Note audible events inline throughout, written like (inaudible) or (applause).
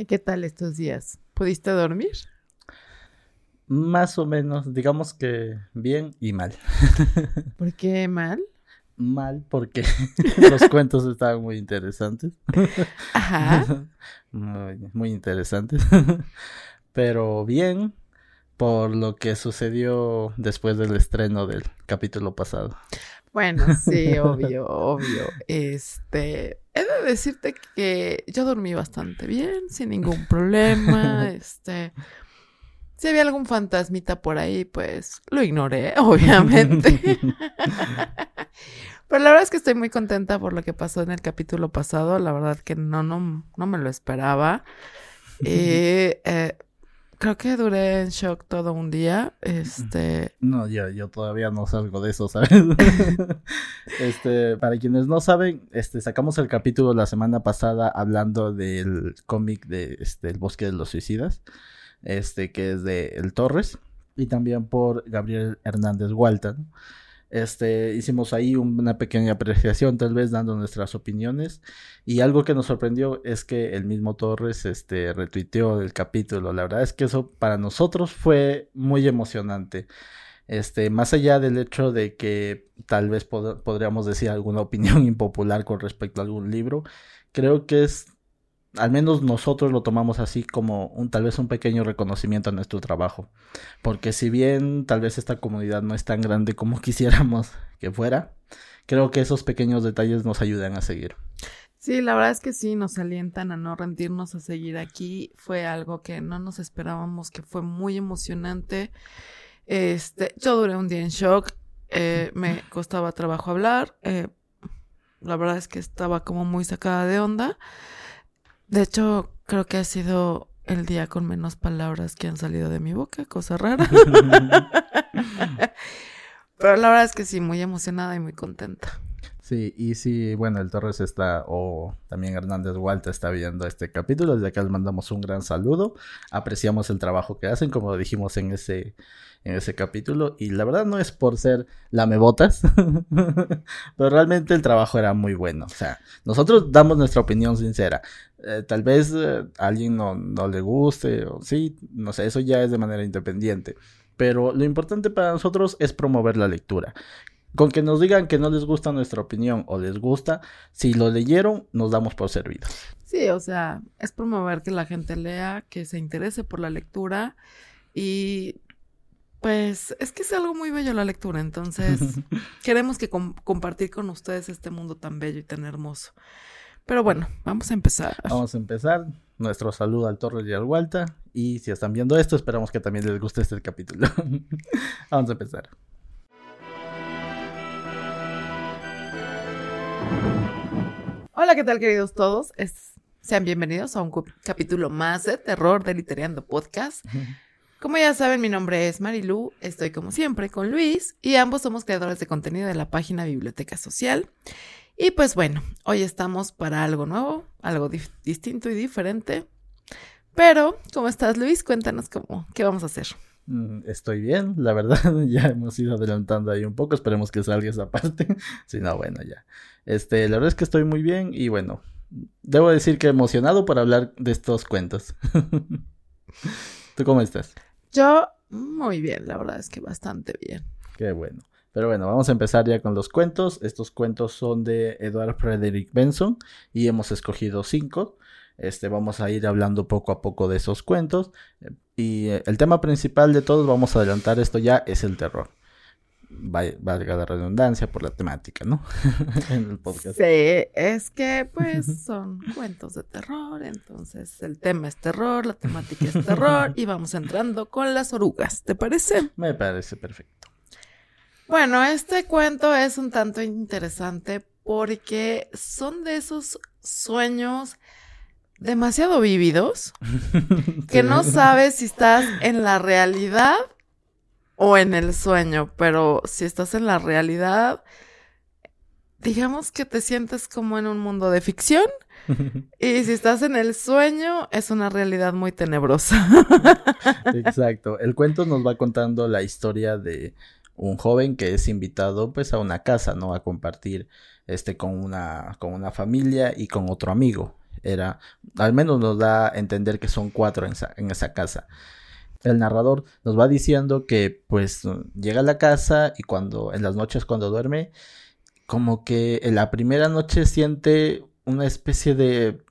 ¿Y qué tal estos días? ¿Pudiste dormir? Más o menos, digamos que bien y mal. (laughs) ¿Por qué mal? Mal porque (laughs) los cuentos estaban muy interesantes. (laughs) Ajá. Muy, muy interesantes. Pero bien por lo que sucedió después del estreno del capítulo pasado. Bueno, sí, (laughs) obvio, obvio. Este, he de decirte que yo dormí bastante bien, sin ningún problema. (laughs) Este, si había algún fantasmita por ahí, pues lo ignoré, (laughs) obviamente. Pero la verdad es que estoy muy contenta por lo que pasó en el capítulo pasado. La verdad que no, no, no me lo esperaba. Eh, eh, creo que duré en shock todo un día. Este. No, yo, yo todavía no salgo de eso, ¿sabes? (laughs) este, para quienes no saben, este, sacamos el capítulo la semana pasada hablando del cómic de este, El Bosque de los Suicidas. Este, que es de El Torres. Y también por Gabriel Hernández Walton. Este, hicimos ahí una pequeña apreciación, tal vez dando nuestras opiniones. Y algo que nos sorprendió es que el mismo Torres este, retuiteó el capítulo. La verdad es que eso para nosotros fue muy emocionante. Este, más allá del hecho de que tal vez podríamos decir alguna opinión (laughs) impopular con respecto a algún libro, creo que es al menos nosotros lo tomamos así como un tal vez un pequeño reconocimiento a nuestro trabajo. Porque si bien tal vez esta comunidad no es tan grande como (laughs) quisiéramos que fuera, creo que esos pequeños detalles nos ayudan a seguir. Sí, la verdad es que sí, nos alientan a no rendirnos a seguir aquí. Fue algo que no nos esperábamos, que fue muy emocionante. Este, yo duré un día en shock, eh, (laughs) me costaba trabajo hablar. Eh, la verdad es que estaba como muy sacada de onda. De hecho, creo que ha sido el día con menos palabras que han salido de mi boca, cosa rara. (laughs) (laughs) Pero la verdad es que sí, muy emocionada y muy contenta. Sí, y sí, bueno, el Torres está, o también Hernández Walter está viendo este capítulo, desde acá les mandamos un gran saludo, apreciamos el trabajo que hacen, como dijimos en ese, en ese capítulo, y la verdad no es por ser lamebotas, (laughs) pero realmente el trabajo era muy bueno, o sea, nosotros damos nuestra opinión sincera, eh, tal vez eh, a alguien no, no le guste, o sí, no sé, eso ya es de manera independiente. Pero lo importante para nosotros es promover la lectura. Con que nos digan que no les gusta nuestra opinión o les gusta, si lo leyeron, nos damos por servidos. Sí, o sea, es promover que la gente lea, que se interese por la lectura y pues es que es algo muy bello la lectura, entonces (laughs) queremos que compartir con ustedes este mundo tan bello y tan hermoso. Pero bueno, vamos a empezar. Vamos a empezar. Nuestro saludo al Torres y al Walta. Y si están viendo esto, esperamos que también les guste este capítulo. (laughs) vamos a empezar. Hola, ¿qué tal queridos todos? sean bienvenidos a un capítulo más de Terror de Literando Podcast. Como ya saben, mi nombre es Marilu, estoy como siempre con Luis y ambos somos creadores de contenido de la página Biblioteca Social. Y pues bueno, hoy estamos para algo nuevo, algo distinto y diferente. Pero, ¿cómo estás Luis? Cuéntanos cómo, qué vamos a hacer. Mm, estoy bien, la verdad, (laughs) ya hemos ido adelantando ahí un poco, esperemos que salga esa parte. (laughs) si no, bueno, ya. Este, la verdad es que estoy muy bien y bueno, debo decir que emocionado por hablar de estos cuentos. (laughs) ¿Tú cómo estás? Yo muy bien, la verdad es que bastante bien. Qué bueno. Pero bueno, vamos a empezar ya con los cuentos. Estos cuentos son de Edward Frederick Benson y hemos escogido cinco. Este, vamos a ir hablando poco a poco de esos cuentos. Y eh, el tema principal de todos, vamos a adelantar esto ya, es el terror valga la redundancia por la temática, ¿no? (laughs) en el podcast. Sí, es que pues (laughs) son cuentos de terror, entonces el tema es terror, la temática es terror y vamos entrando con las orugas, ¿te parece? Me parece perfecto. Bueno, este cuento es un tanto interesante porque son de esos sueños demasiado vívidos (laughs) que no sabes si estás en la realidad o en el sueño, pero si estás en la realidad, digamos que te sientes como en un mundo de ficción. (laughs) y si estás en el sueño, es una realidad muy tenebrosa. (laughs) Exacto. El cuento nos va contando la historia de un joven que es invitado pues a una casa, ¿no? A compartir este con una con una familia y con otro amigo. Era, al menos nos da a entender que son cuatro en esa, en esa casa. El narrador nos va diciendo que pues llega a la casa y cuando en las noches cuando duerme, como que en la primera noche siente una especie de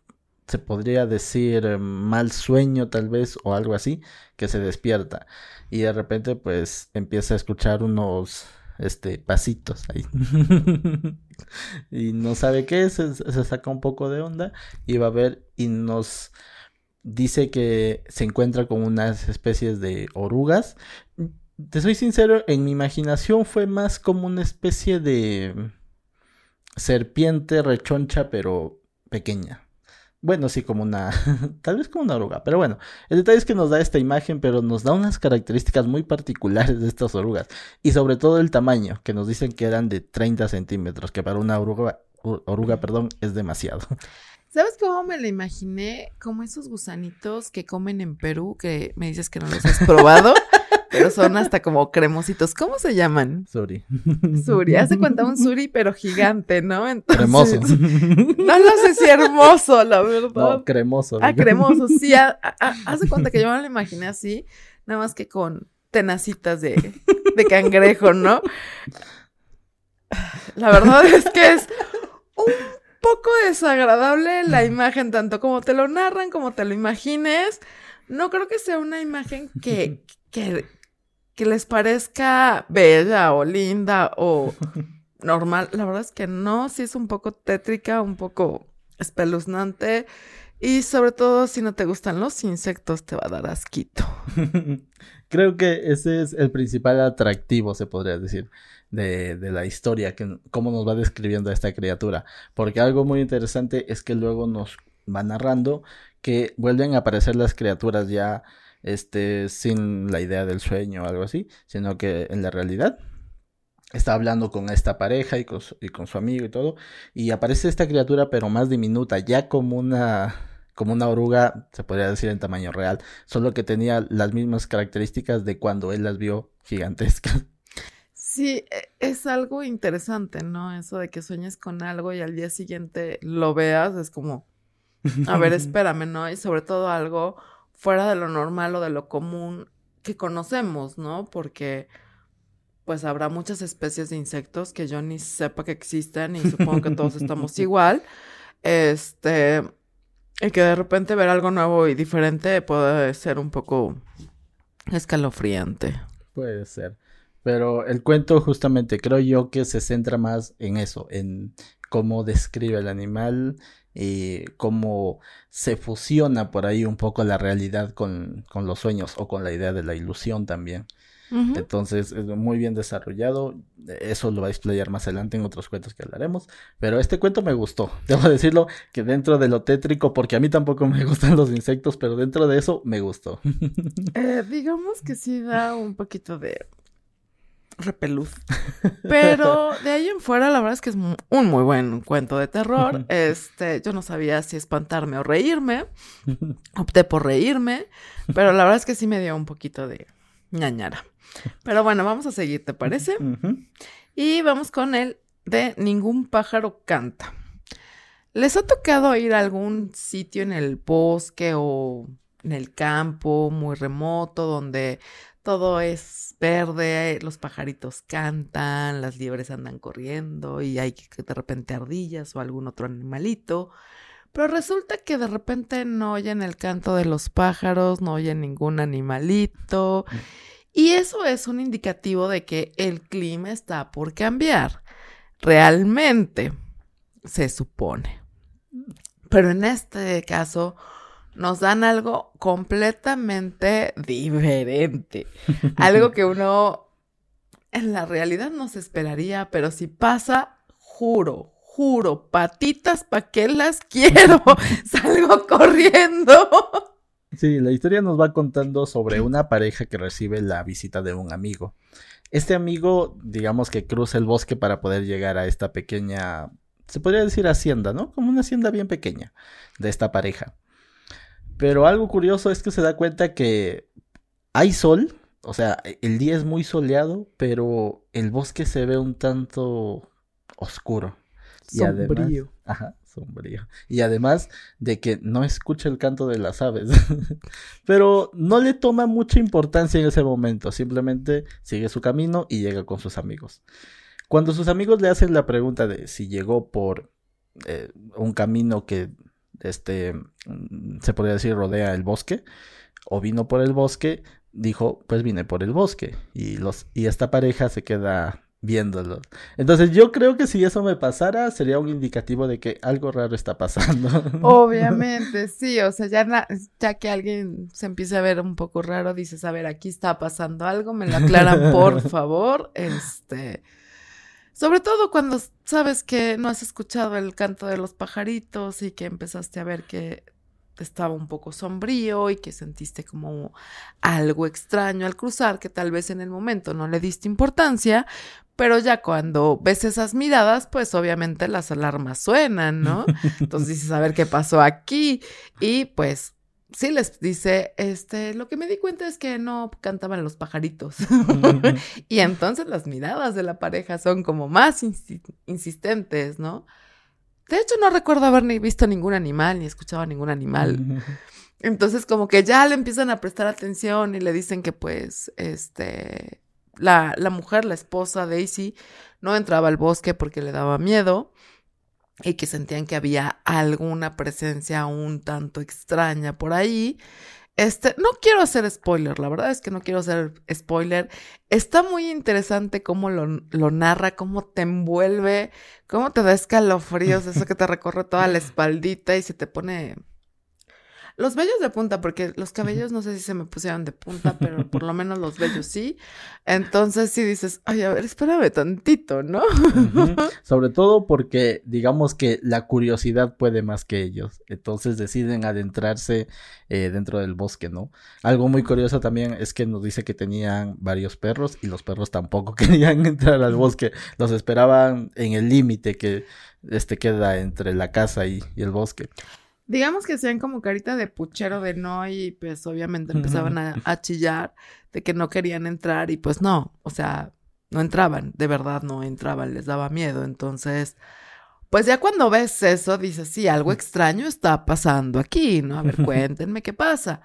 se podría decir mal sueño tal vez o algo así, que se despierta y de repente pues empieza a escuchar unos este pasitos ahí (laughs) y no sabe qué es, se, se, saca un poco de onda y va a ver y nos dice que se encuentra con unas especies de orugas. Te soy sincero, en mi imaginación fue más como una especie de serpiente rechoncha pero pequeña. Bueno, sí, como una, (laughs) tal vez como una oruga, pero bueno, el detalle es que nos da esta imagen, pero nos da unas características muy particulares de estas orugas, y sobre todo el tamaño, que nos dicen que eran de 30 centímetros, que para una oruga, oruga, perdón, es demasiado. ¿Sabes cómo me la imaginé? Como esos gusanitos que comen en Perú, que me dices que no los has probado. (laughs) pero son hasta como cremositos. ¿Cómo se llaman? Suri. Suri. Hace cuenta un suri, pero gigante, ¿no? Entonces, cremoso. No lo sé si hermoso, la verdad. No, cremoso. Ah, cremoso, sí. hace cuenta que yo me lo imaginé así, nada más que con tenacitas de, de cangrejo, ¿no? La verdad es que es un poco desagradable la imagen, tanto como te lo narran, como te lo imagines. No creo que sea una imagen que, (laughs) que, que les parezca bella o linda o (laughs) normal. La verdad es que no, sí es un poco tétrica, un poco espeluznante. Y sobre todo, si no te gustan los insectos, te va a dar asquito. (laughs) Creo que ese es el principal atractivo, se podría decir, de, de, la historia, que cómo nos va describiendo a esta criatura. Porque algo muy interesante es que luego nos va narrando que vuelven a aparecer las criaturas ya este, sin la idea del sueño o algo así, sino que en la realidad está hablando con esta pareja y con, su, y con su amigo y todo, y aparece esta criatura pero más diminuta, ya como una como una oruga, se podría decir en tamaño real, solo que tenía las mismas características de cuando él las vio gigantescas. (laughs) Sí, e, es algo interesante, ¿no? Eso de que sueñes con algo y al día siguiente lo veas, es como, a ver, (laughs) espérame, ¿no? Y sobre todo algo fuera de lo normal o de lo común que conocemos, ¿no? Porque pues habrá muchas especies de insectos que yo ni sepa que existen y supongo que todos estamos (laughs) igual. Este, y que de repente ver algo nuevo y diferente puede ser un poco escalofriante. Puede ser. Pero el cuento justamente creo yo que se centra más en eso, en cómo describe el animal y cómo se fusiona por ahí un poco la realidad con, con los sueños o con la idea de la ilusión también. Entonces, es muy bien desarrollado. Eso lo va a explayar más adelante en otros cuentos que hablaremos. Pero este cuento me gustó. (laughs) Debo decirlo que dentro de lo tétrico, porque a mí tampoco me (laughs) gustan los insectos, pero dentro de eso me gustó. (laughs) eh, digamos que sí da un poquito de repeluz. Pero de ahí en fuera, la verdad es que es un muy buen cuento de terror. Este, yo no sabía si espantarme o reírme. Opté por reírme, pero la verdad es que sí me dio un poquito de ñañara. Pero bueno, vamos a seguir, ¿te parece? Y vamos con el de Ningún pájaro canta. ¿Les ha tocado ir a algún sitio en el bosque o en el campo muy remoto donde todo es verde, los pajaritos cantan, las liebres andan corriendo y hay que de repente ardillas o algún otro animalito. Pero resulta que de repente no oyen el canto de los pájaros, no oyen ningún animalito. Mm. Y eso es un indicativo de que el clima está por cambiar. Realmente, se supone. Pero en este caso, nos dan algo completamente diferente. (laughs) algo que uno en la realidad no se esperaría, pero si pasa, juro, juro, patitas, ¿pa' qué las quiero? (laughs) (laughs) Salgo corriendo. Sí, la historia nos va contando sobre una pareja que recibe la visita de un amigo. Este amigo, digamos que cruza el bosque para poder llegar a esta pequeña, se podría decir hacienda, ¿no? Como una hacienda bien pequeña de esta pareja. Pero algo curioso es que se da cuenta que hay sol, o sea, el día es muy soleado, pero el bosque se ve un tanto oscuro. Sombrío. ajá, Y además de que no escucha el canto de las aves. (laughs) Pero no le toma mucha importancia en ese momento. Simplemente sigue su camino y llega con sus amigos. Cuando sus amigos le hacen la pregunta de si llegó por eh, un camino que este mm, se podría decir rodea el bosque o vino por el bosque, dijo, pues vine por el bosque y los y esta pareja se queda viéndolo. Entonces yo creo que si eso me pasara sería un indicativo de que algo raro está pasando. (laughs) Obviamente, sí, o sea, ya, ya que alguien se empieza a ver un poco raro, dices, a ver, aquí está pasando algo, me lo aclaran por (laughs) favor, este... Sobre todo cuando sabes que no has escuchado el canto de los pajaritos y que empezaste a ver que estaba un poco sombrío y que sentiste como algo extraño al cruzar, que tal vez en el momento no le diste importancia, pero ya cuando ves esas miradas, pues obviamente las alarmas suenan, ¿no? (laughs) Entonces dices, a ver qué pasó aquí. Y pues sí les dice, este, lo que me di cuenta es que no cantaban los pajaritos. (laughs) y entonces las miradas de la pareja son como más insistentes, ¿no? De hecho, no recuerdo haber ni visto ningún animal, ni escuchado a ningún animal. Entonces, como que ya le empiezan a prestar atención y le dicen que, pues, este, la, la mujer, la esposa Daisy, no entraba al bosque porque le daba miedo y que sentían que había alguna presencia un tanto extraña por ahí. Este, no quiero hacer spoiler, la verdad es que no quiero hacer spoiler. Está muy interesante cómo lo, lo narra, cómo te envuelve, cómo te da escalofríos, eso que te recorre toda la espaldita y se te pone los vellos de punta, porque los cabellos no sé si se me pusieron de punta, pero por lo menos los vellos sí. Entonces sí dices, ay, a ver, espérame tantito, ¿no? (laughs) Sobre todo porque digamos que la curiosidad puede más que ellos. Entonces deciden adentrarse eh, dentro del bosque, ¿no? Algo muy curioso también es que nos dice que tenían varios perros y los perros tampoco (laughs) querían entrar al bosque. Los esperaban en el límite que este queda entre la casa y el bosque. Digamos que sean como carita de puchero de no y pues obviamente empezaban a, chillar de que no querían entrar y pues no, o sea, no entraban, de verdad no entraban, les daba miedo. Entonces, pues ya cuando ves eso dices, sí, algo extraño está pasando aquí, ¿no? A ver, (laughs) cuéntenme qué pasa.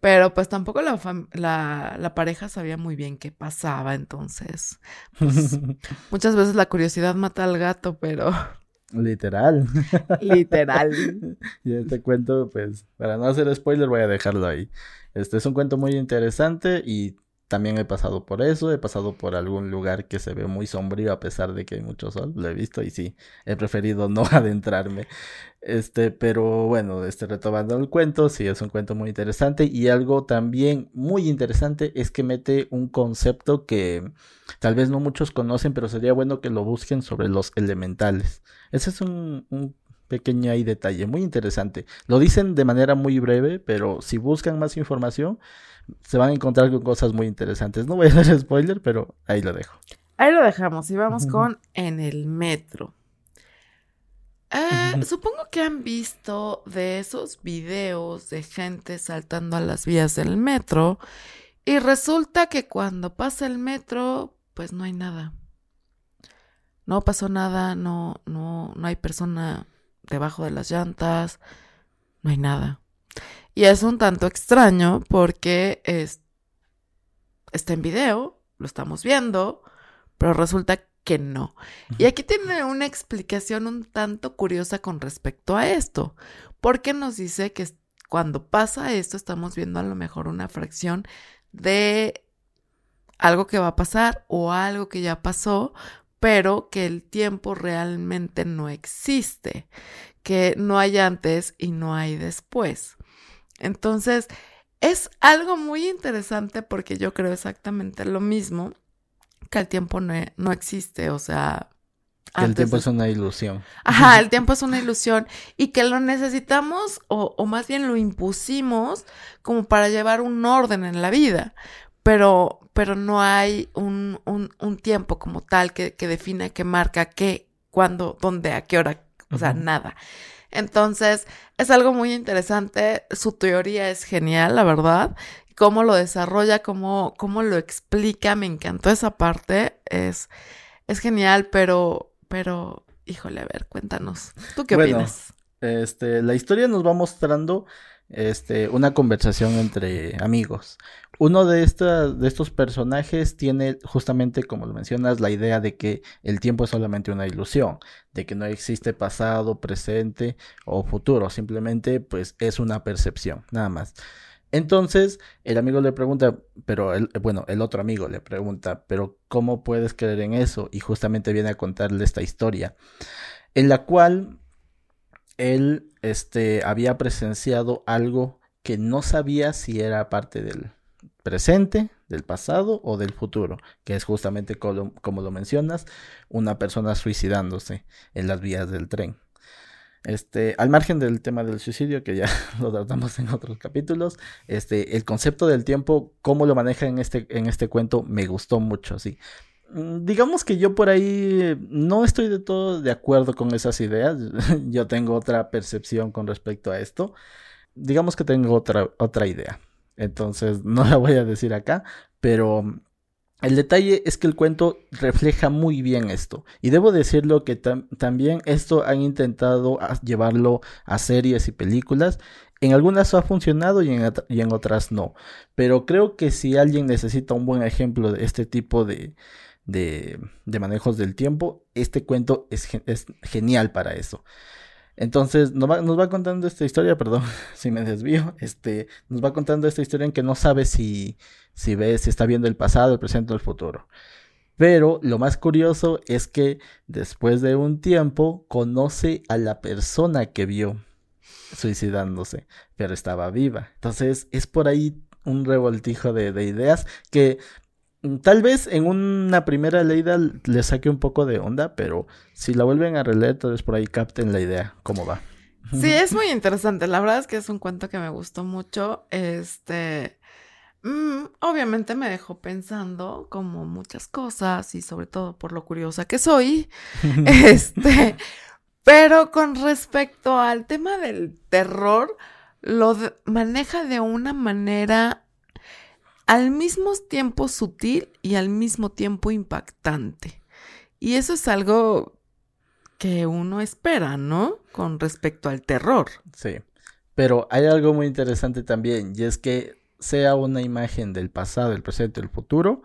Pero pues tampoco la, la, la, pareja sabía muy bien qué pasaba, entonces, pues (laughs) muchas veces la curiosidad mata al gato, pero Literal. Literal. (laughs) y este cuento, pues, para no hacer spoiler, voy a dejarlo ahí. Este es un cuento muy interesante y también he pasado por eso, he pasado por algún lugar que se ve muy sombrío a pesar de que hay mucho sol, lo he visto y sí, he preferido (laughs) no adentrarme. Este, pero bueno, este retomando el cuento, sí es un cuento muy interesante y algo también muy interesante es que mete un concepto que tal vez no muchos conocen, pero sería bueno que lo busquen sobre los elementales. Ese es un, pequeño detalle muy interesante. Lo dicen de manera muy breve, pero si buscan más información, se van a encontrar con cosas muy interesantes. No voy a (laughs) hacer spoiler, pero ahí lo dejo. Ahí lo dejamos y vamos con En el metro. Eh, supongo que han visto de esos videos de gente saltando a las vías del metro y resulta que cuando pasa el metro, pues no hay nada. No pasó nada, no, no, no hay persona debajo de las llantas, no hay nada. Y es un tanto extraño porque es, está en video, lo estamos viendo, pero resulta que no. Y aquí tiene una explicación un tanto curiosa con respecto a esto, porque nos dice que cuando pasa esto estamos viendo a lo mejor una fracción de algo que va a pasar o algo que ya pasó, pero que el tiempo realmente no existe, que no hay antes y no hay después. Entonces, es algo muy interesante porque yo creo exactamente lo mismo, que el tiempo no, existe, o sea... el tiempo es una ilusión. Ajá, el tiempo es una ilusión y que lo necesitamos o, o, más bien lo impusimos como para llevar un orden en la vida, pero, pero no hay un, un, un tiempo como tal que, que defina, que marca qué, cuándo, dónde, a qué hora, o sea, nada. Entonces, es algo muy interesante. Su teoría es genial, la verdad. Cómo lo desarrolla, cómo, cómo lo explica, me encantó esa parte. Es, es genial, pero, pero, híjole, a ver, cuéntanos. ¿Tú qué Bueno, opinas? Este, la historia nos va mostrando este, una conversación entre amigos. Uno de, estos personajes tiene justamente, como lo mencionas, la idea de que el tiempo es solamente una ilusión, de que no existe pasado, presente o futuro, simplemente pues es una percepción, nada más. Entonces, el amigo le pregunta, pero bueno, el otro amigo le pregunta, pero ¿cómo puedes creer en eso? Y justamente viene a contarle esta historia, en la cual él este, había presenciado algo que no sabía si era parte del presente, del pasado o del futuro, que es justamente como, lo mencionas, una persona suicidándose en las vías del tren. Este, al margen del tema del suicidio, que ya (laughs) lo tratamos en otros capítulos, este, el concepto del tiempo, cómo lo maneja en este, en este cuento, me gustó mucho, sí. Mm, Digamos que yo por ahí no estoy de todo de acuerdo con esas ideas. (laughs) Yo tengo otra percepción con respecto a esto. Digamos que tengo otra, otra idea. Entonces (laughs) no la voy a decir acá, pero el detalle es que el cuento refleja muy bien esto. Y debo decirlo que tam también esto han intentado llevarlo a series y películas. En algunas ha funcionado y en, otras no. Pero creo que si alguien necesita un buen ejemplo de este tipo de, de, de manejos del tiempo, este cuento es genial para eso. Entonces nos va, contando esta historia, perdón (laughs) si me desvío, este, nos va contando esta historia en que no sabe si, si ve, si está viendo el pasado, el presente o el futuro. Pero lo más curioso es que después de un tiempo conoce a la persona que vio suicidándose, pero estaba viva. Entonces es por ahí un revoltijo de, de ideas que Tal vez en una primera leída le saque un poco de onda, pero si la vuelven a releer, tal vez por ahí capten la idea, cómo va. Sí, es muy interesante. La verdad es que es un cuento que me gustó mucho. Este, mmm, obviamente me dejó pensando como muchas cosas y sobre todo por lo curiosa que soy. (laughs) este, pero con respecto al tema del terror, lo de maneja de una manera al mismo tiempo sutil y al mismo tiempo impactante. Y eso es algo que uno espera, ¿no? Con respecto al terror. Sí, pero hay algo muy interesante también, y es que sea una imagen del pasado, el presente, el futuro,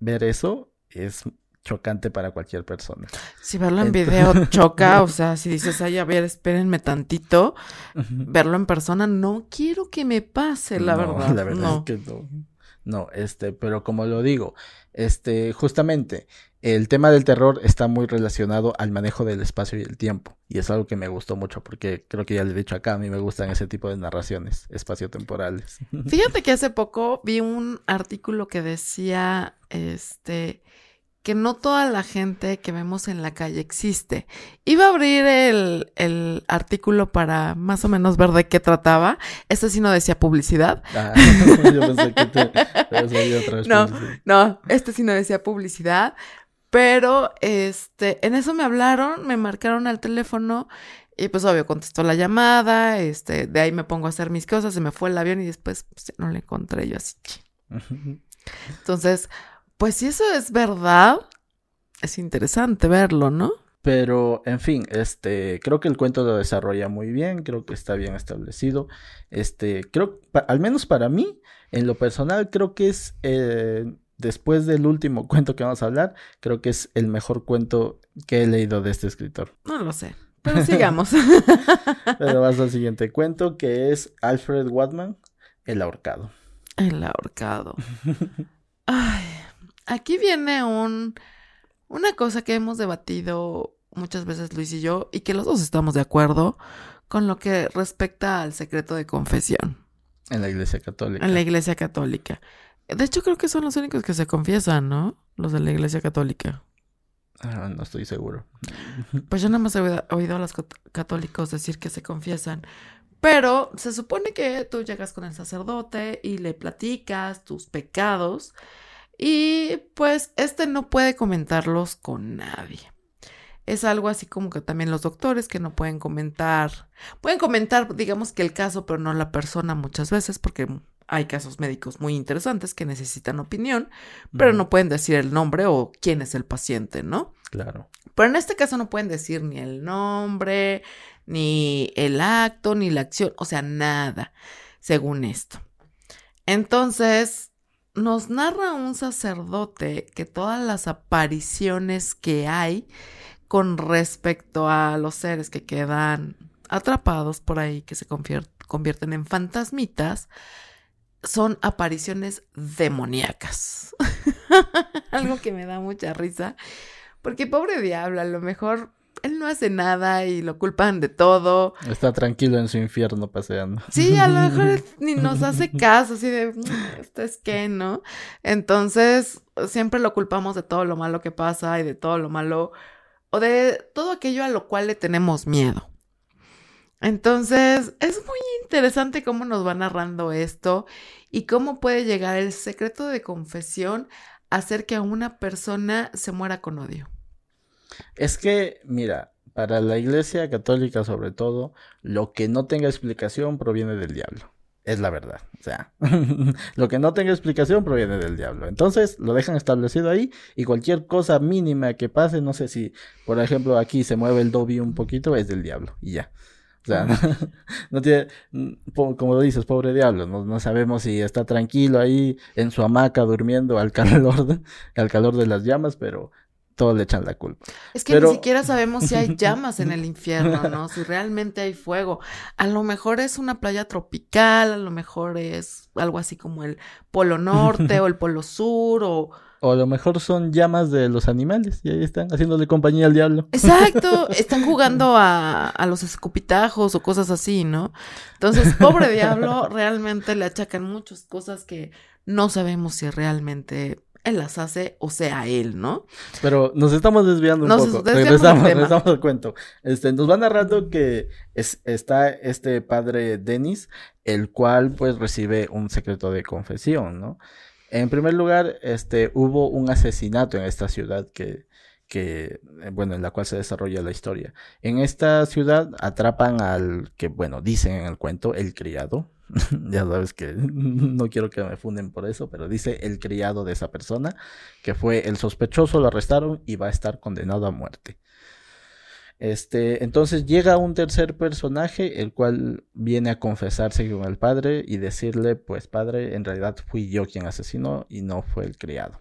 ver eso es chocante para cualquier persona. Si verlo en video (laughs) choca, o sea, si dices, ay, a ver, espérenme tantito, uh -huh. verlo en persona, no quiero que me pase, la no, verdad. La verdad no. es que no. No, este, pero como lo digo, este, justamente el tema del terror está muy relacionado al manejo del espacio y el tiempo. Y es algo que me gustó mucho porque creo que ya le he dicho acá, a mí me gustan ese tipo de narraciones espaciotemporales. Fíjate que hace poco vi un artículo que decía, este, que no toda la gente que vemos en la calle existe. Iba a abrir el, el, artículo para más o menos ver de qué trataba. Este sí no decía publicidad. Ah, (laughs) yo pensé que te, te otra vez no, no, este sí no decía publicidad. Pero este, en eso me hablaron, me marcaron al teléfono y pues obvio contestó la llamada, este, de ahí me pongo a hacer mis cosas, se me fue el avión y después pues, no le encontré yo así. Entonces, pues si eso es verdad, es interesante verlo, ¿no? Pero, en fin, este, creo que el cuento lo desarrolla muy bien, creo que está bien establecido. Este, creo, pa, al menos para mí, en lo personal, creo que es, eh, después del último cuento que vamos a hablar, creo que es el mejor cuento que he leído de este escritor. No lo sé, pero sigamos. (laughs) pero vas al siguiente cuento, que es Alfred Watman, El ahorcado. El ahorcado. Ay. (laughs) Aquí viene un, una cosa que hemos debatido muchas veces Luis y yo y que los dos estamos de acuerdo con lo que respecta al secreto de confesión. En la iglesia católica. En la iglesia católica. De hecho creo que son los únicos que se confiesan, ¿no? Los de la iglesia católica. Ah, no estoy seguro. Pues yo nada más he oído a los católicos decir que se confiesan. Pero se supone que tú llegas con el sacerdote y le platicas tus pecados. Y pues este no puede comentarlos con nadie. Es algo así como que también los doctores que no pueden comentar, pueden comentar digamos que el caso, pero no la persona muchas veces porque hay casos médicos muy interesantes que necesitan opinión, pero no pueden decir el nombre o quién es el paciente, ¿no? Claro. Pero en este caso no pueden decir ni el nombre, ni el acto, ni la acción, o sea, nada, según esto. Entonces, nos narra un sacerdote que todas las apariciones que hay con respecto a los seres que quedan atrapados por ahí, que se convierten en fantasmitas, son apariciones demoníacas. (laughs) Algo que me da mucha risa, porque pobre diablo, a lo mejor él no hace nada y lo culpan de todo. Está tranquilo en su infierno paseando. Sí, a lo mejor (laughs) ni nos hace caso, así de, mm, esto es que, ¿no? Entonces, siempre lo culpamos de todo lo malo que pasa y de todo lo malo, o de todo aquello a lo cual le tenemos miedo. Entonces, es muy interesante cómo nos va narrando esto y cómo puede llegar el secreto de confesión a hacer que a una persona se muera con odio. Es que, mira, para la Iglesia Católica sobre todo, lo que no tenga explicación proviene del diablo. Es la verdad. O sea, (laughs) lo que no tenga explicación proviene del diablo. Entonces lo dejan establecido ahí y cualquier cosa mínima que pase, no sé si, por ejemplo, aquí se mueve el dobi un poquito, es del diablo y ya. O sea, (laughs) no, tiene, como dices, pobre diablo, no, sabemos si está tranquilo ahí en su hamaca durmiendo al (laughs) calor, al calor de las llamas, pero todos le echan la culpa. Es que ni siquiera sabemos si hay (laughs) llamas en el infierno, ¿no? Si realmente hay fuego. A lo mejor es una playa tropical, a lo mejor es algo así como el Polo Norte o el (laughs) Polo Sur o... O a lo mejor son llamas de los animales y ahí están haciéndole compañía al diablo. Exacto, (laughs) están jugando a, a los escupitajos o cosas así, ¿no? Entonces, pobre diablo, realmente le achacan muchas cosas que no sabemos si realmente él las hace, o sea, él, ¿no? Pero nos estamos desviando un poco. Regresamos, regresamos al cuento. Este, nos va narrando que es, está este padre Denis, el cual pues recibe un secreto de confesión, ¿no? En primer lugar, este, hubo un asesinato en esta ciudad que, que, eh, bueno, en la cual se desarrolla la historia. En esta ciudad atrapan al que, bueno, dicen en el cuento, el criado, (laughs) ya sabes que (laughs) no quiero que me funden por eso, pero dice el criado de esa persona, que fue el sospechoso, lo arrestaron y va a estar condenado a muerte. Este, entonces llega un tercer personaje, el cual viene a confesarse con el padre y decirle, pues padre, en realidad fui yo quien asesinó y no fue el criado.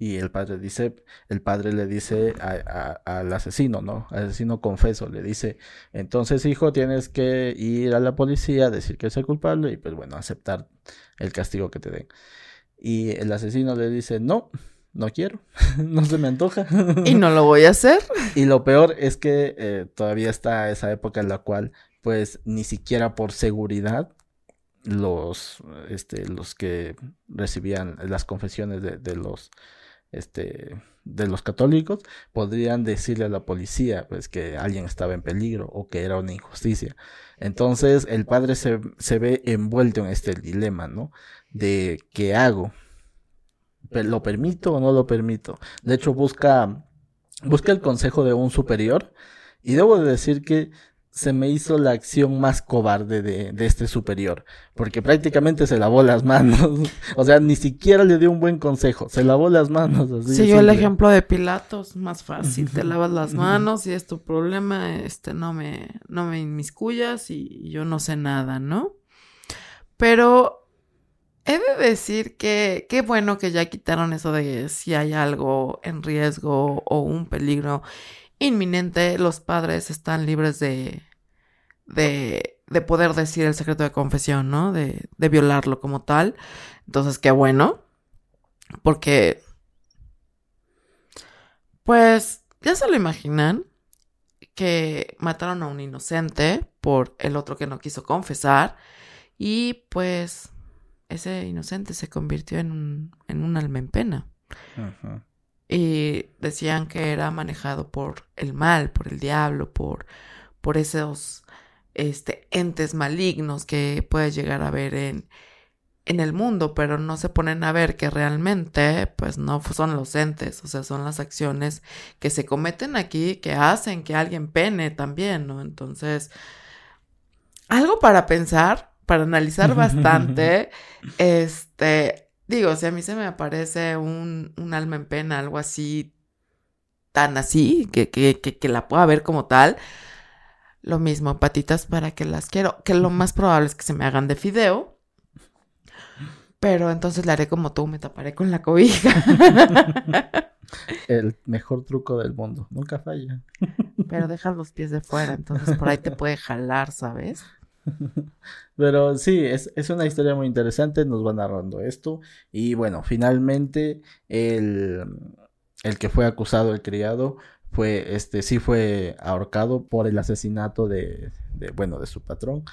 Y el padre dice, el padre le dice al asesino, ¿no? Asesino confeso, le dice, entonces hijo, tienes que ir a la policía, decir que es el culpable y pues bueno, aceptar el castigo que te den. Y el asesino le dice, no, no quiero, (laughs) no se me antoja. (laughs) y no lo voy a hacer. (laughs) Y lo peor es que eh, todavía está esa época en la cual pues ni siquiera por seguridad los, este, los que recibían las confesiones de, de los este, de los católicos podrían decirle a la policía pues que alguien estaba en peligro o que era una injusticia. Entonces el padre se, se ve envuelto en este dilema, ¿no? De qué hago. ¿Lo permito o no lo permito? De hecho busca, busca el consejo de un superior y debo de decir que se me hizo la acción más cobarde de, de, este superior, porque prácticamente se lavó las manos, (laughs) o sea, ni siquiera le dio un buen consejo, se lavó las manos. Así Siguió el ejemplo de Pilatos, más fácil, te lavas las manos y es tu problema, este, no me, no me inmiscuyas y yo no sé nada, ¿no? Pero he de decir que qué bueno que ya quitaron eso de si hay algo en riesgo o un peligro inminente, los padres están libres de, de, de poder decir el secreto de confesión, ¿no? De, de violarlo como tal. Entonces, qué bueno. Porque, pues, ya se lo imaginan que mataron a un inocente por el otro que no quiso confesar. Y pues, ese inocente se convirtió en un, en un alma en pena. Ajá y decían que era manejado por el mal, por el diablo, por, por esos este, entes malignos que puede llegar a ver en, en el mundo, pero no se ponen a ver que realmente pues no son los entes, o sea, son las acciones que se cometen aquí que hacen que alguien pene también, ¿no? Entonces, algo para pensar, para analizar bastante. (laughs) este, digo, si a mí se me aparece un, un alma en pena, algo así, tan así, que, que, que, que la pueda ver como tal, lo mismo, patitas para que las quiero, que lo más probable es que se me hagan de fideo. Pero entonces le haré como tú, me taparé con la cobija. El mejor truco del mundo, nunca falla. Pero deja los pies de fuera, entonces por ahí te puede jalar, ¿sabes? Pero sí, es, es, una historia muy interesante, nos va narrando esto. Y bueno, finalmente el, el que fue acusado, el criado, fue, este, sí fue ahorcado por el asesinato de, bueno, de su patrón.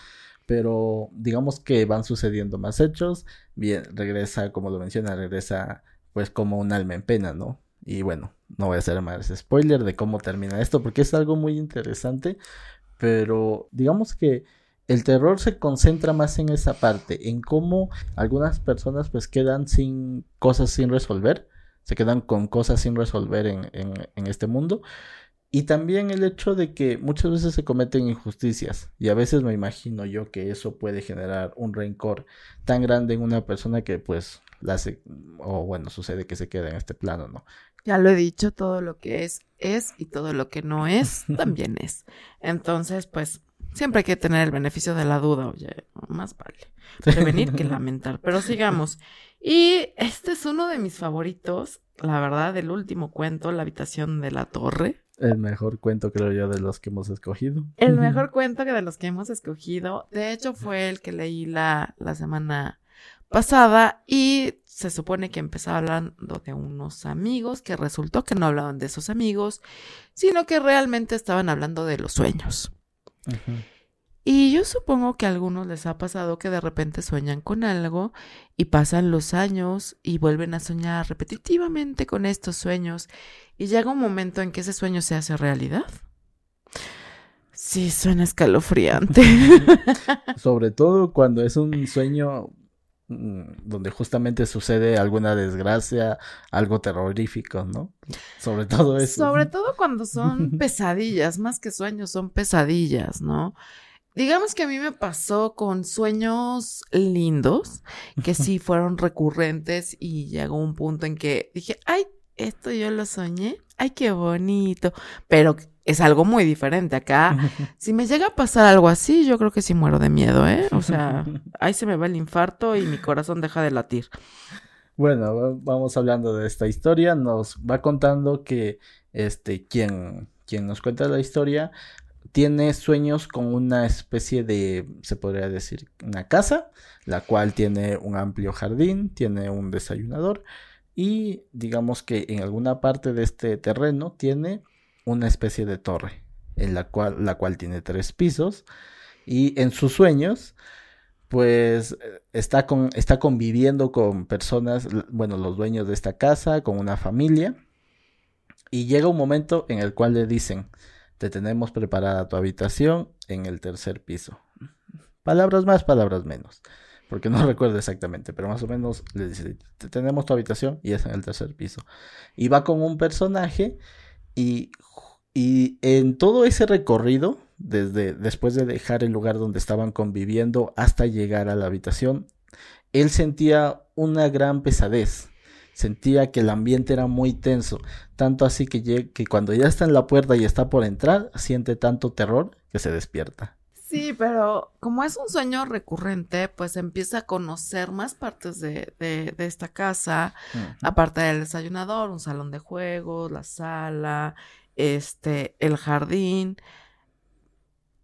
Pero digamos que van sucediendo más hechos. Bien, regresa, como lo menciona, regresa pues como un alma en pena, ¿no? Y bueno, no voy a hacer más spoiler de cómo termina esto porque es algo muy interesante. Pero digamos que el terror se concentra más en esa parte, en cómo algunas personas pues quedan sin cosas sin resolver se quedan con cosas sin resolver en, en, este mundo. Y también el hecho de que muchas veces se cometen injusticias y a veces me imagino yo que eso puede generar un rencor tan grande en una persona que pues la hace, o bueno, sucede que se queda en este plano, ¿no? Ya lo he dicho, todo lo que es es y todo lo que no es (laughs) también es. Entonces, pues siempre hay que tener el beneficio de la duda, oye, más vale prevenir que lamentar. Pero sigamos. Y este es uno de mis favoritos, la verdad, el último cuento, La habitación de la torre. El mejor cuento, creo yo, de los que hemos escogido. El mejor cuento que de los que hemos escogido. De hecho, fue el que leí la, la semana pasada y se supone que empezaba hablando de unos amigos que resultó que no hablaban de esos amigos, sino que realmente estaban hablando de los sueños. Y yo supongo que a algunos les ha pasado que de repente sueñan con algo y pasan los años y vuelven a soñar repetitivamente con estos sueños y llega un momento en que ese sueño se hace realidad. Sí, suena escalofriante. (laughs) Sobre todo cuando es un sueño donde justamente sucede alguna desgracia, algo terrorífico, ¿no? Sobre todo eso. Sobre todo cuando son (laughs) pesadillas, más que sueños, son pesadillas, ¿no? Digamos que a mí me pasó con sueños lindos, que sí (laughs) fueron recurrentes y llegó un punto en que dije, ay, esto yo lo soñé, ay, qué bonito, pero es algo muy diferente acá. (laughs) Si me llega a pasar algo así, yo creo que sí muero de miedo, ¿eh? O sea, (laughs) ahí se me va el infarto y mi corazón deja de latir. Bueno, vamos hablando de esta historia, nos va contando que este quien quien nos cuenta la historia tiene sueños con una especie de, se podría decir, una casa, la cual tiene un amplio jardín, tiene un desayunador y digamos que en alguna parte de este terreno tiene una especie de torre, en la cual, la cual tiene tres pisos y en sus sueños pues está, con, está conviviendo con personas, bueno, los dueños de esta casa, con una familia y llega un momento en el cual le dicen, te tenemos preparada tu habitación en el tercer piso. Palabras más, palabras menos. Porque no (laughs) recuerdo exactamente, pero más o menos le dice, te tenemos tu habitación y es en el tercer piso. Y va con un personaje y, y en todo ese recorrido, desde después de dejar el lugar donde estaban conviviendo hasta llegar a la habitación, él sentía una gran pesadez sentía que el ambiente era muy tenso, tanto así que, que cuando ya está en la puerta y está por entrar, siente tanto terror que se despierta. Sí, pero como es un sueño recurrente, pues empieza a conocer más partes de, de, esta casa, aparte del desayunador, un salón de juegos, la sala, este, el jardín.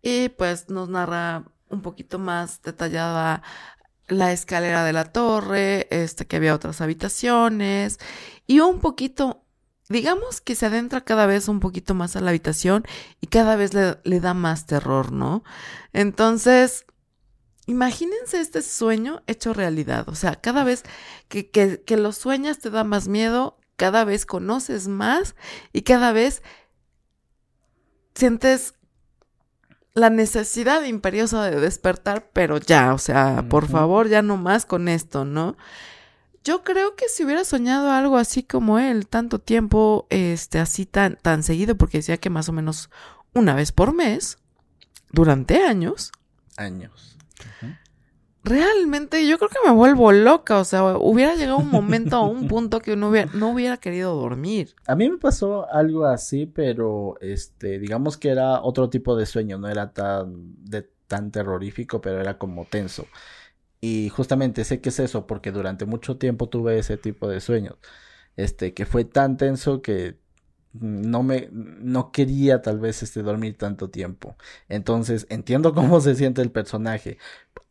Y pues nos narra un poquito más detallada la escalera de la torre, este, que había otras habitaciones y un poquito, digamos que se adentra cada vez un poquito más a la habitación y cada vez le, le da más terror, ¿no? Entonces, imagínense este sueño hecho realidad, o sea, cada vez que, que, que lo sueñas te da más miedo, cada vez conoces más y cada vez sientes la necesidad imperiosa de despertar, pero ya, o sea, por favor, ya no más con esto, ¿no? Yo creo que si hubiera soñado algo así como él, tanto tiempo, este, así tan, tan seguido, porque decía que más o menos una vez por mes, durante años. Años. realmente yo creo que me vuelvo loca. O sea, hubiera llegado un momento o un (laughs) punto que no hubiera, no hubiera querido dormir. A mí me pasó algo así, pero este, digamos que era otro tipo de sueño, no era tan, de, tan terrorífico, pero era como tenso. Y justamente sé que es eso, porque durante mucho tiempo tuve ese tipo de sueños. Este, que fue tan tenso que no me no quería tal vez este dormir tanto tiempo. Entonces, entiendo (laughs) cómo se siente el personaje,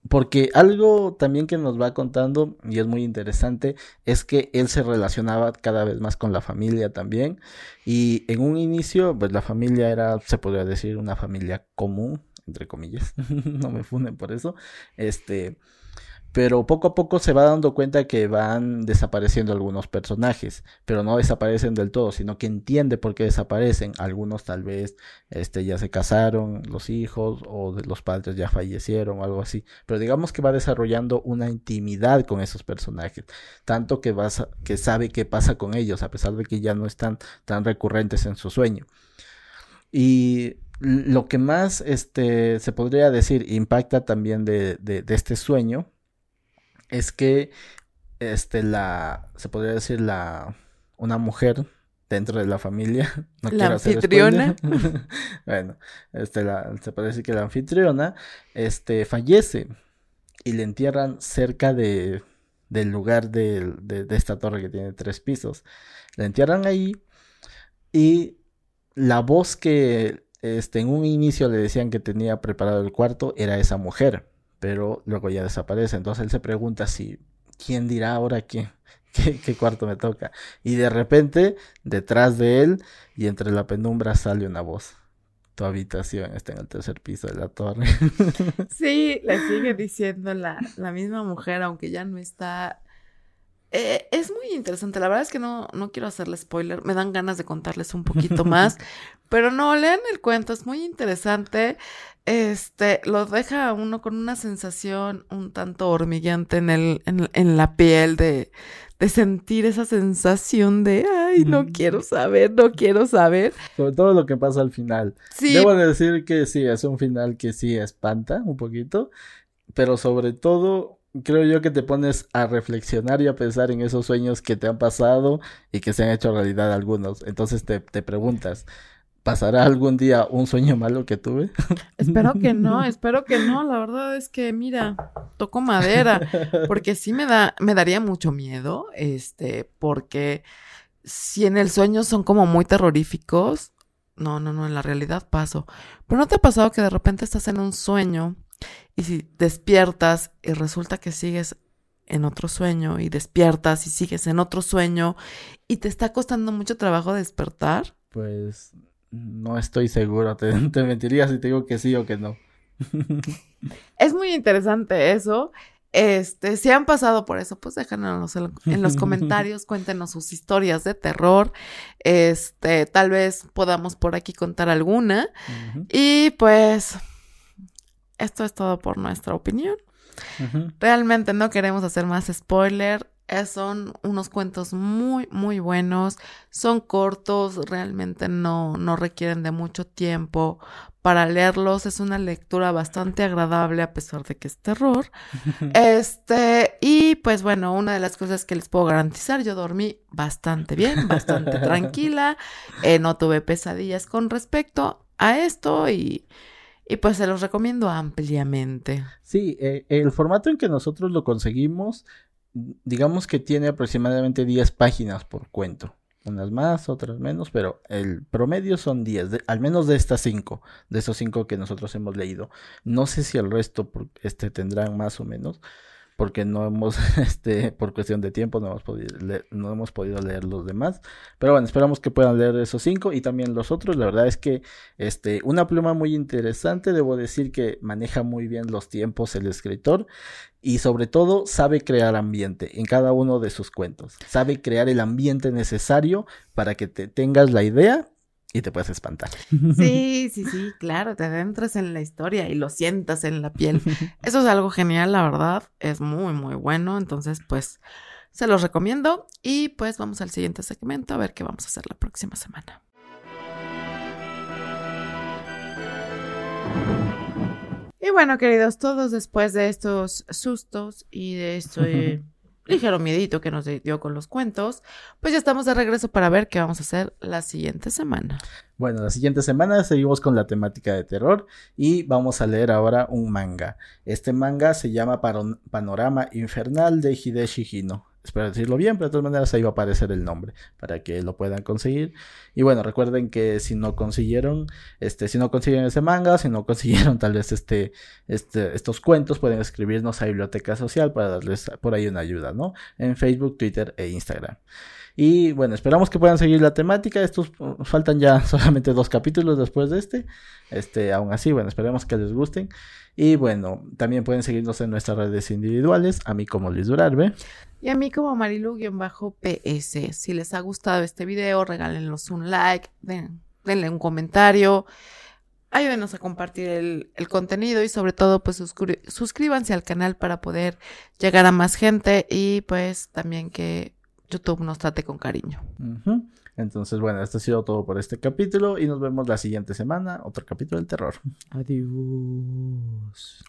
porque algo también que nos va contando y es muy interesante es que él se relacionaba cada vez más con la familia también y en un inicio pues la familia era se podría decir una familia común entre comillas, (laughs) no me funden por eso. Este pero poco a poco se va dando cuenta que van desapareciendo algunos personajes, pero no desaparecen del todo, sino que entiende por qué desaparecen. Algunos tal vez este, ya se casaron, los hijos, o los padres ya fallecieron, o algo así. Pero digamos que va desarrollando una intimidad con esos personajes, tanto que, vas que sabe qué pasa con ellos, a pesar de que ya no están tan recurrentes en su sueño. Y lo que más este, se podría decir impacta también de, de, de este sueño es que este la se podría decir la una mujer dentro de la familia (laughs) no la anfitriona. (laughs) bueno este la, se puede decir que la anfitriona este fallece y le entierran cerca de del lugar de, de, de esta torre que tiene tres pisos. La entierran ahí y la voz que este, en un inicio le decían que tenía preparado el cuarto era esa mujer pero luego ya desaparece. Entonces él se pregunta si, ¿quién dirá ahora (laughs) qué, qué, cuarto me toca? Y de repente, detrás de él y entre la penumbra sale una voz. Tu habitación está en el tercer piso de la torre. (laughs) Sí, le sigue diciendo la, la misma mujer, aunque ya no está eh, es muy interesante. La verdad es que no, no quiero hacerle spoiler. Me dan ganas de contarles un poquito más. (laughs) pero no, lean el cuento. Es muy interesante. Este, lo deja a uno con una sensación un tanto hormigueante en, el, en, en la piel de, de sentir esa sensación de, ay, no quiero saber, no quiero saber. Sobre todo lo que pasa al final. Sí. Debo decir que sí, es un final que sí espanta un poquito, pero sobre todo creo yo que te pones a reflexionar y a pensar en esos sueños que te han pasado y que se han hecho realidad algunos. Entonces te, te preguntas, ¿pasará algún día un sueño malo que tuve? (laughs) Espero que (laughs) no, espero que no. La verdad es que, mira, toco madera, porque sí me da, me daría mucho miedo, este, porque si en el sueño son como muy terroríficos, no, no, no, en la realidad paso. Pero ¿no te ha pasado que de repente estás en un sueño y si despiertas y resulta que sigues en otro sueño y despiertas y sigues en otro sueño y te está costando mucho trabajo despertar? Pues no estoy seguro, te, (laughs) mentiría si te digo que sí o que no. (laughs) es muy interesante eso. Este, si han pasado por eso, pues déjanos en los comentarios, (laughs) cuéntenos sus historias de terror. Este, tal vez podamos por aquí contar alguna. Y pues esto es todo por nuestra opinión. Realmente no queremos hacer más spoiler. son unos cuentos muy, muy buenos. Son cortos, realmente no, no requieren de mucho tiempo para leerlos. Es una lectura bastante agradable a pesar de que es terror. (laughs) este, y pues bueno, una de las cosas que les puedo garantizar, yo dormí bastante bien, bastante (laughs) tranquila. Eh, no tuve pesadillas con respecto a esto y y pues se los recomiendo ampliamente. Sí, eh, el formato en que nosotros lo conseguimos, digamos que tiene aproximadamente 10 páginas por cuento. Unas más, otras menos, pero el promedio son 10, al menos de estas 5, de esos 5 que nosotros hemos leído. No sé si el resto este, tendrán más o menos, porque no hemos, (laughs) este, por cuestión de tiempo, no hemos podido leer, no hemos podido leer los demás. Pero bueno, esperamos que puedan leer esos cinco y también los otros. La verdad es que, este, una pluma muy interesante. Debo decir que maneja muy bien los tiempos el escritor y sobre todo sabe crear ambiente en cada uno de sus cuentos. Sabe crear el ambiente necesario para que te tengas la idea y te puedes espantar. (laughs) Sí, sí, sí, claro, te adentras en la historia y lo sientas en la piel. (laughs) Eso es algo genial, la verdad, es muy, muy bueno, entonces pues se los recomiendo y pues vamos al siguiente segmento a ver qué vamos a hacer la próxima semana. Y bueno, queridos, todos después de estos sustos y de este (laughs) ligero miedito que nos dio con los cuentos, pues ya estamos de regreso para ver qué vamos a hacer la siguiente semana. Bueno, la siguiente semana seguimos con la temática de terror y vamos a leer ahora un manga. Este manga se llama Panorama Infernal de Hideshi Hino espero decirlo bien, pero de todas maneras ahí va a aparecer el nombre para que lo puedan conseguir. Y bueno, recuerden que si no consiguieron, este, si no consiguen ese manga, si no (laughs) consiguieron tal vez este, este, estos cuentos, pueden escribirnos a Biblioteca Social para darles por ahí una ayuda, ¿no? En Facebook, Twitter e Instagram. Y bueno, esperamos que puedan seguir la temática. Estos uh, faltan ya (laughs) solamente dos capítulos después de este. Este, aún así, bueno, esperemos que les gusten. Y bueno, también pueden seguirnos en nuestras redes individuales, a mí como Luis Durarbe. Y a mí como Marilu-PS. Si les ha gustado este video, regálenos un like, denle un comentario, ayúdenos a compartir el, contenido y sobre todo pues suscríbanse al canal para poder llegar a más gente y pues también que YouTube nos trate con cariño. Entonces, bueno, esto ha sido todo por este capítulo y nos vemos la siguiente semana, otro capítulo del terror. Adiós.